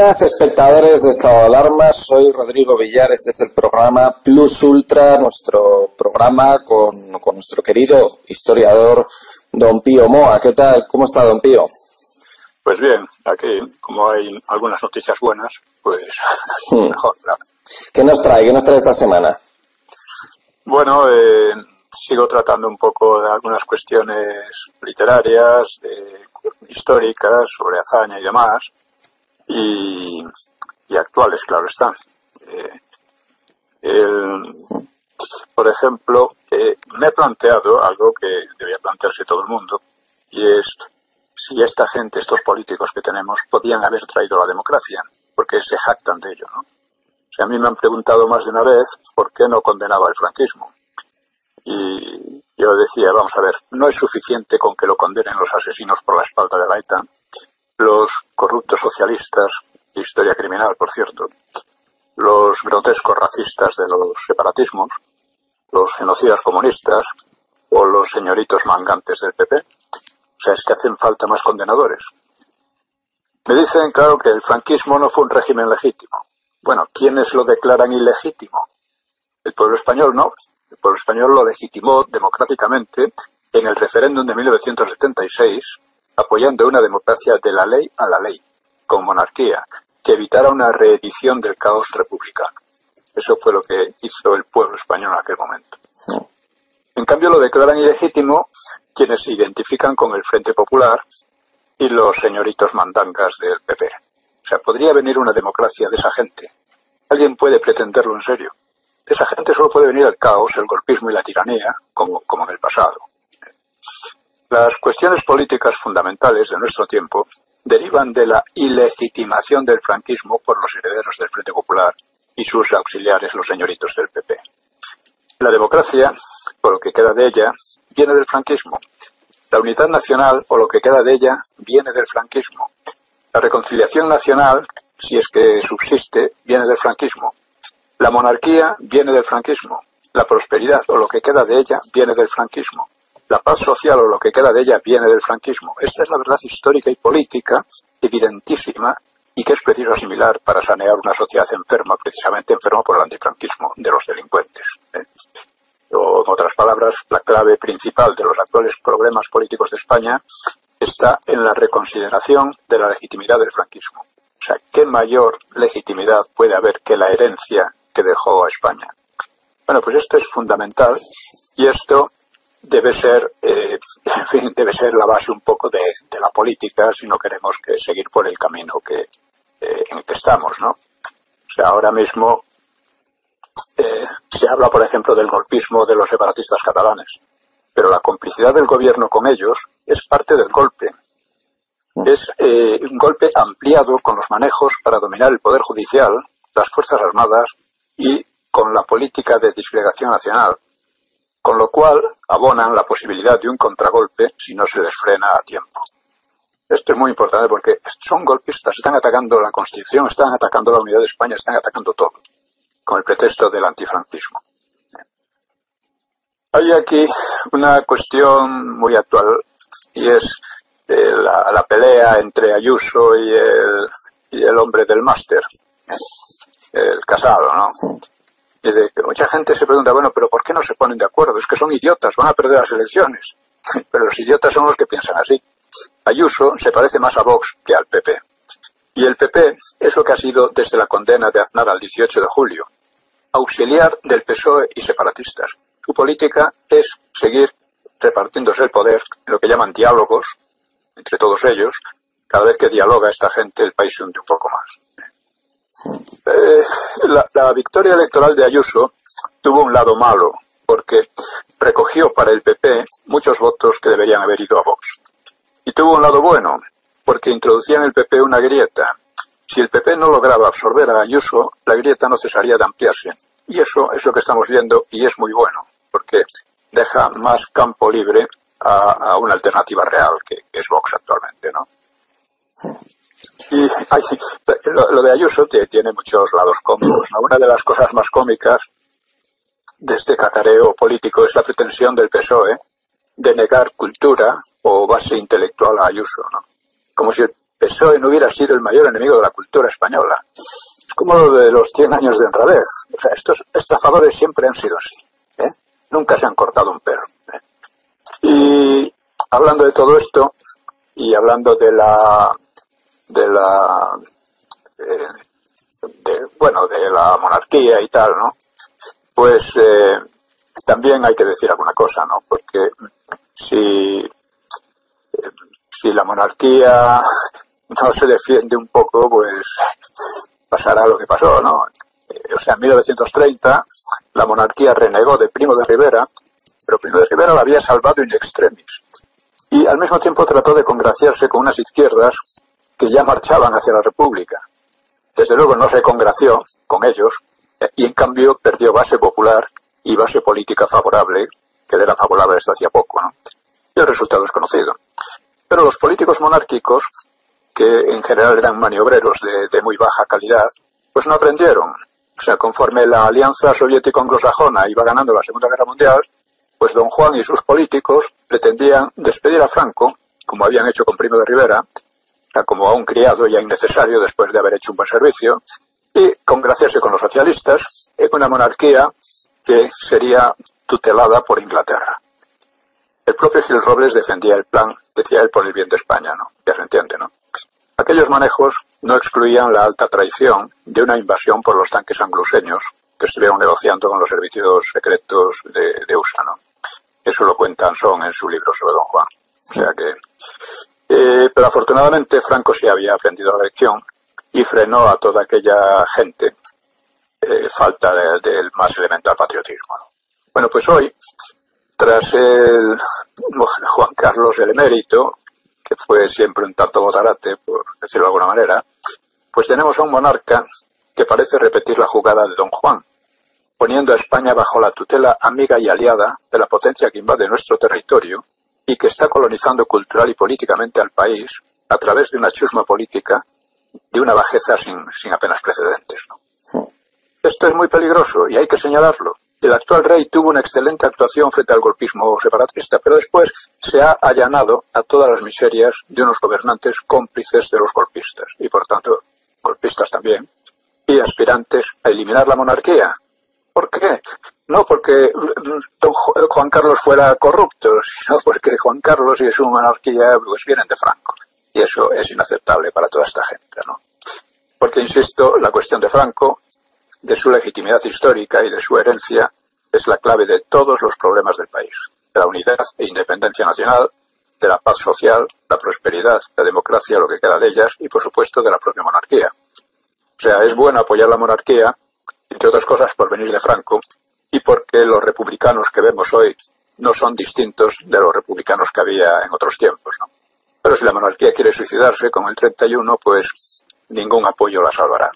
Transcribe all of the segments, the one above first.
Buenas espectadores de Estado de Alarma, soy Rodrigo Villar, este es el programa Plus Ultra, nuestro programa con, con nuestro querido historiador Don Pío Moa. ¿Qué tal? ¿Cómo está Don Pío? Pues bien, aquí, como hay algunas noticias buenas, pues Hmm. mejor, claro. ¿Qué nos trae? ¿Qué nos trae esta semana? Bueno, eh, sigo tratando un poco de algunas cuestiones literarias, de- históricas, sobre hazaña y demás, y, actuales, claro está. Eh, por ejemplo, eh, me he planteado algo que debía plantearse todo el mundo, y es si esta gente, estos políticos que tenemos, podían haber traído la democracia, porque se jactan de ello, ¿no? O sea, a mí me han preguntado más de una vez por qué no condenaba el franquismo. Y yo decía, vamos a ver, no es suficiente con que lo condenen los asesinos por la espalda de la ETA, los corruptos socialistas, historia criminal, por cierto, los grotescos racistas de los separatismos, los genocidas comunistas o los señoritos mangantes del PP. O sea, es que hacen falta más condenadores. Me dicen, claro, que el franquismo no fue un régimen legítimo. Bueno, ¿quiénes lo declaran ilegítimo? El pueblo español no. El pueblo español lo legitimó democráticamente en el referéndum de 1976, apoyando una democracia de la ley a la ley, con monarquía, que evitara una reedición del caos republicano. Eso fue lo que hizo el pueblo español en aquel momento. En cambio, lo declaran ilegítimo quienes se identifican con el Frente Popular y los señoritos mandangas del PP. O sea, podría venir una democracia de esa gente. ¿Alguien puede pretenderlo en serio? De esa gente solo puede venir el caos, el golpismo y la tiranía, como, como en el pasado. Las cuestiones políticas fundamentales de nuestro tiempo derivan de la ilegitimación del franquismo por los herederos del Frente Popular y sus auxiliares, los señoritos del PP. La democracia, por lo que queda de ella, viene del franquismo. La unidad nacional, o lo que queda de ella, viene del franquismo. La reconciliación nacional, si es que subsiste, viene del franquismo. La monarquía viene del franquismo. La prosperidad, o lo que queda de ella, viene del franquismo. La paz social, o lo que queda de ella, viene del franquismo. Esta es la verdad histórica y política, evidentísima, y que es preciso asimilar para sanear una sociedad enferma, precisamente enferma por el antifranquismo de los delincuentes. ¿eh? O, en otras palabras, la clave principal de los actuales problemas políticos de España está en la reconsideración de la legitimidad del franquismo. O sea, ¿qué mayor legitimidad puede haber que la herencia que dejó a España? Bueno, pues esto es fundamental y esto debe ser, eh, en fin, debe ser la base un poco de, de, la política si no queremos que seguir por el camino que, eh, en el que estamos, ¿no? O sea, ahora mismo eh, se habla, por ejemplo, del golpismo de los separatistas catalanes, pero la complicidad del gobierno con ellos es parte del golpe. Es eh, un golpe ampliado con los manejos para dominar el poder judicial, las fuerzas armadas y con la política de disgregación nacional, con lo cual abonan la posibilidad de un contragolpe si no se les frena a tiempo. Esto es muy importante porque son golpistas, están atacando la Constitución, están atacando la unidad de España, están atacando todo, con el pretexto del antifranquismo. Hay aquí una cuestión muy actual y es eh, la, la, pelea entre Ayuso y el, y el hombre del máster, el casado, ¿no? Y de mucha gente se pregunta, bueno, pero ¿por qué no se ponen de acuerdo? Es que son idiotas, van a perder las elecciones. pero los idiotas son los que piensan así. Ayuso se parece más a Vox que al PP. Y el PP es lo que ha sido desde la condena de Aznar al 18 de julio. Auxiliar del PSOE y separatistas. Su política es seguir repartiéndose el poder en lo que llaman diálogos entre todos ellos. Cada vez que dialoga esta gente, el país se hunde un poco más. Eh, la, victoria electoral de Ayuso tuvo un lado malo, porque recogió para el PP muchos votos que deberían haber ido a Vox. Y tuvo un lado bueno, porque introducía en el PP una grieta. Si el PP no lograba absorber a Ayuso, la grieta no cesaría de ampliarse. Y eso es lo que estamos viendo y es muy bueno, porque deja más campo libre a, una alternativa real, que, que, es Vox actualmente, ¿no? Y ay, lo, de Ayuso tiene muchos lados cómicos. Una de las cosas más cómicas de este cacareo político es la pretensión del PSOE de negar cultura o base intelectual a Ayuso, ¿no? Como si el PSOE no hubiera sido el mayor enemigo de la cultura española. Es como lo de los 100 años de honradez. O sea, estos estafadores siempre han sido así. ¿eh? Nunca se han cortado un perro. ¿eh? Y hablando de todo esto y hablando de la de la eh, bueno de la monarquía y tal, ¿no? Pues eh, también hay que decir alguna cosa, ¿no? Porque si, si la monarquía no se defiende un poco, pues pasará lo que pasó, ¿no? O sea, en 1930 la monarquía renegó de Primo de Rivera, pero Primo de Rivera la había salvado in extremis. Y al mismo tiempo trató de congraciarse con unas izquierdas que ya marchaban hacia la República. Desde luego no se congració con ellos y en cambio perdió base popular y base política favorable, que le era favorable desde hacía poco, ¿no? Y el resultado es conocido. Pero los políticos monárquicos, que en general eran maniobreros de, de muy baja calidad, pues no aprendieron. O sea, conforme la alianza soviético-anglosajona iba ganando la Segunda Guerra Mundial, pues don Juan y sus políticos pretendían despedir a Franco, como habían hecho con Primo de Rivera, como a un criado ya innecesario después de haber hecho un buen servicio, y congraciarse con los socialistas en una monarquía que sería tutelada por Inglaterra. El propio Gil Robles defendía el plan, decía él, por el bien de España, ¿no? Ya se entiende, ¿no? Aquellos manejos no excluían la alta traición de una invasión por los tanques angluseños que estuvieron negociando con los servicios secretos de, de ¿no? Eso lo cuenta Anson en su libro sobre Don Juan. O sea que... Eh, pero afortunadamente Franco sí había aprendido la lección y frenó a toda aquella gente eh, falta del de más elemental patriotismo. Bueno, pues hoy, tras el Juan Carlos el emérito, que fue siempre un tanto botarate, por decirlo de alguna manera, pues tenemos a un monarca que parece repetir la jugada de Don Juan, poniendo a España bajo la tutela amiga y aliada de la potencia que invade nuestro territorio y que está colonizando cultural y políticamente al país a través de una chusma política de una bajeza sin, sin apenas precedentes. ¿no? Esto es muy peligroso y hay que señalarlo. El actual rey tuvo una excelente actuación frente al golpismo separatista, pero después se ha allanado a todas las miserias de unos gobernantes cómplices de los golpistas y, por tanto, golpistas también, y aspirantes a eliminar la monarquía. ¿Por qué? No porque Juan Carlos fuera corrupto, sino porque Juan Carlos y su monarquía vienen de Franco. Y eso es inaceptable para toda esta gente, ¿no? Porque, insisto, la cuestión de Franco de su legitimidad histórica y de su herencia es la clave de todos los problemas del país, de la unidad e independencia nacional, de la paz social, la prosperidad, la democracia, lo que queda de ellas y, por supuesto, de la propia monarquía. O sea, es bueno apoyar la monarquía, entre otras cosas, por venir de Franco y porque los republicanos que vemos hoy no son distintos de los republicanos que había en otros tiempos. ¿no? Pero si la monarquía quiere suicidarse, como el 31, pues ningún apoyo la salvará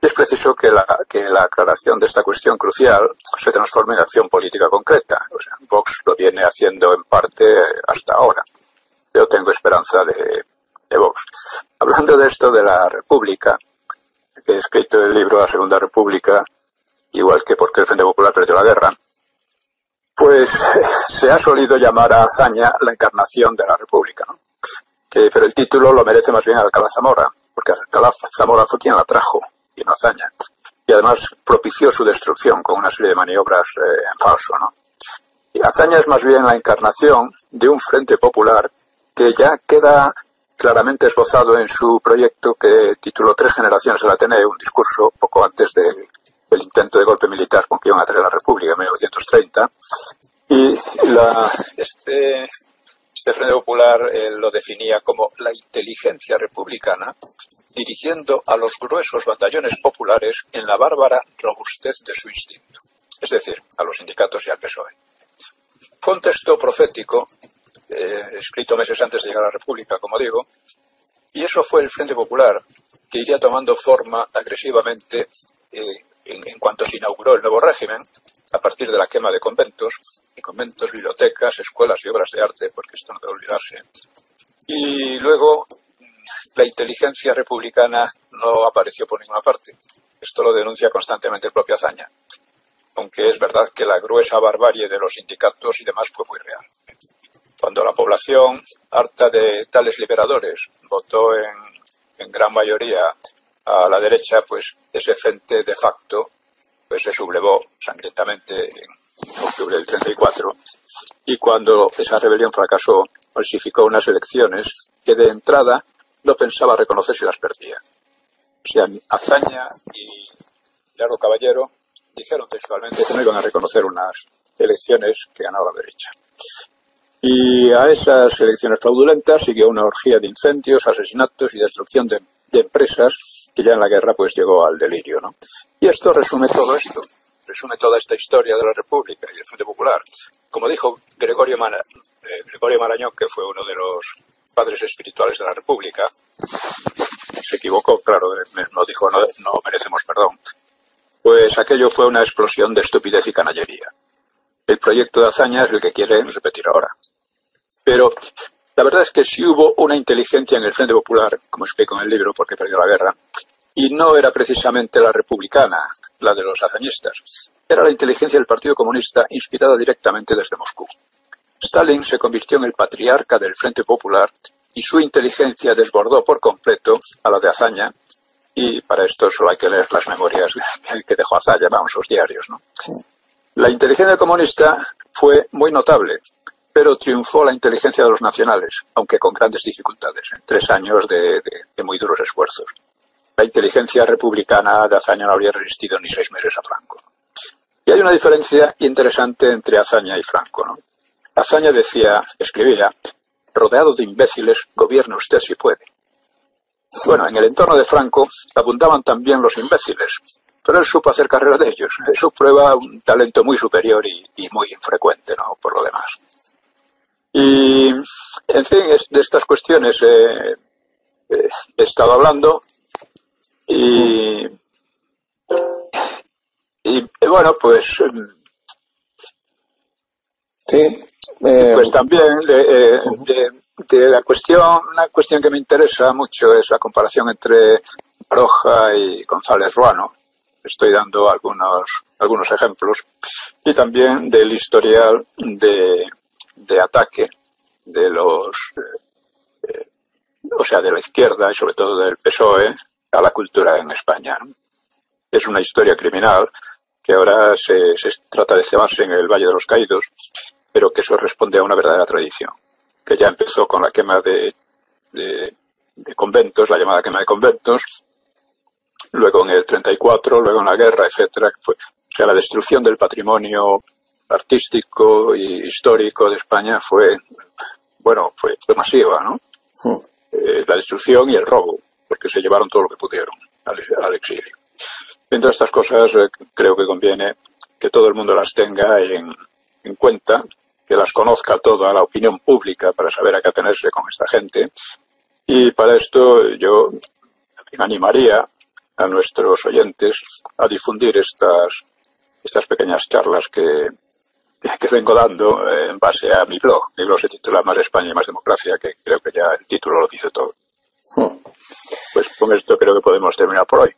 es preciso que la, que la aclaración de esta cuestión crucial se transforme en acción política concreta. O sea, Vox lo viene haciendo en parte hasta ahora. Yo tengo esperanza de, de Vox. Hablando de esto de la República, que he escrito el libro La Segunda República, igual que porque el Frente Popular perdió la guerra, pues se ha solido llamar a hazaña la encarnación de la República. pero el título lo merece más bien Alcalá Zamora, porque Alcalá Zamora fue quien la trajo y no hazaña. Y además propició su destrucción con una serie de maniobras eh, en falso. ¿no? Y hazaña es más bien la encarnación de un frente popular que ya queda claramente esbozado en su proyecto que tituló Tres generaciones del Ateneo, un discurso poco antes del intento de golpe militar con que iban a tener la República en 1930. Y la, este, este Frente Popular eh, lo definía como la inteligencia republicana dirigiendo a los gruesos batallones populares en la bárbara robustez de su instinto, es decir, a los sindicatos y al PSOE. Fue un texto profético, eh, escrito meses antes de llegar a la República, como digo, y eso fue el Frente Popular, que iría tomando forma agresivamente eh, en, cuanto se inauguró el nuevo régimen, a partir de la quema de conventos, y conventos, bibliotecas, escuelas y obras de arte, porque esto no debe olvidarse. Y luego la inteligencia republicana no apareció por ninguna parte. Esto lo denuncia constantemente el propio Azaña, aunque es verdad que la gruesa barbarie de los sindicatos y demás fue muy real. Cuando la población, harta de tales liberadores, votó en, en gran mayoría a la derecha, pues ese frente de facto pues se sublevó sangrientamente en octubre del 34 y cuando esa rebelión fracasó falsificó unas elecciones que de entrada no pensaba reconocer si las perdía. O sea, Azaña y Largo Caballero dijeron textualmente que no iban a reconocer unas elecciones que ganaba la derecha. Y a esas elecciones fraudulentas siguió una orgía de incendios, asesinatos y destrucción de, empresas que ya en la guerra pues llegó al delirio, ¿no? Y esto resume todo esto, resume toda esta historia de la República y del Frente Popular. Como dijo Gregorio, eh, Gregorio Marañón, que fue uno de los padres espirituales de la República, se equivocó, claro, no dijo no, no merecemos perdón, pues aquello fue una explosión de estupidez y canallería. El proyecto de hazaña es el que quiere repetir ahora. Pero la verdad es que sí hubo una inteligencia en el Frente Popular, como explico en el libro, porque perdió la guerra, y no era precisamente la republicana, la de los hazañistas, era la inteligencia del Partido Comunista inspirada directamente desde Moscú. Stalin se convirtió en el patriarca del Frente Popular y su inteligencia desbordó por completo a la de Azaña y para esto solo hay que leer las memorias que dejó Azaña, vamos, sus diarios. ¿no? La inteligencia comunista fue muy notable, pero triunfó la inteligencia de los nacionales, aunque con grandes dificultades, en tres años de, muy duros esfuerzos. La inteligencia republicana de Azaña no habría resistido ni seis meses a Franco. Y hay una diferencia interesante entre Azaña y Franco. ¿no? Azaña decía, escribía, rodeado de imbéciles, gobierna usted si puede. Bueno, en el entorno de Franco abundaban también los imbéciles, pero él supo hacer carrera de ellos. Eso prueba un talento muy superior y, muy infrecuente, ¿no? Por lo demás. Y, en fin, de estas cuestiones eh, eh, he estado hablando y, y bueno, pues Sí. Eh, pues también de, de, la cuestión, una cuestión que me interesa mucho es la comparación entre Roja y González Ruano. Estoy dando algunos, algunos ejemplos. Y también del historial de, de ataque de los, eh, o sea, de la izquierda y sobre todo del PSOE a la cultura en España. Es una historia criminal que ahora se, se trata de cebarse en el Valle de los Caídos, pero que eso responde a una verdadera tradición, que ya empezó con la quema de, de, conventos, la llamada quema de conventos, luego en el 34, luego en la guerra, etcétera, fue, o sea, la destrucción del patrimonio artístico y histórico de España fue, bueno, fue, masiva, ¿no? Eh, la destrucción y el robo, porque se llevaron todo lo que pudieron al, exilio. Entre estas cosas, eh, creo que conviene que todo el mundo las tenga en, en cuenta, que las conozca toda la opinión pública para saber a qué atenerse con esta gente. Y para esto yo animaría a nuestros oyentes a difundir estas, estas pequeñas charlas que, que vengo dando en base a mi blog. Mi blog se titula Más España y Más Democracia, que creo que ya el título lo dice todo. Hmm. Pues con esto creo que podemos terminar por hoy.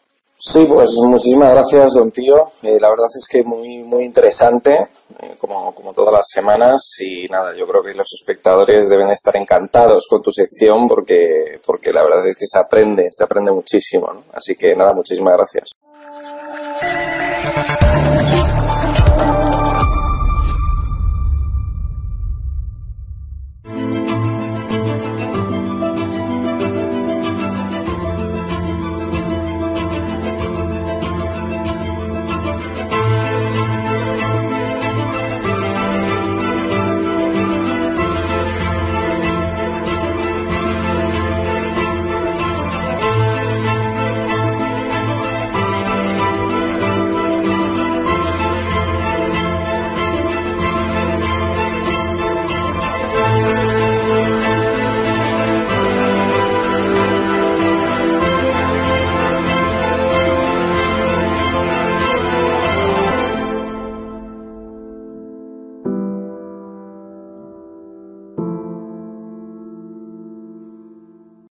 Sí, pues muchísimas gracias, don Tío. Eh, la verdad es que muy muy interesante, eh, como, como todas las semanas. Y nada, yo creo que los espectadores deben estar encantados con tu sección porque, porque la verdad es que se aprende, se aprende muchísimo. Así que nada, muchísimas gracias.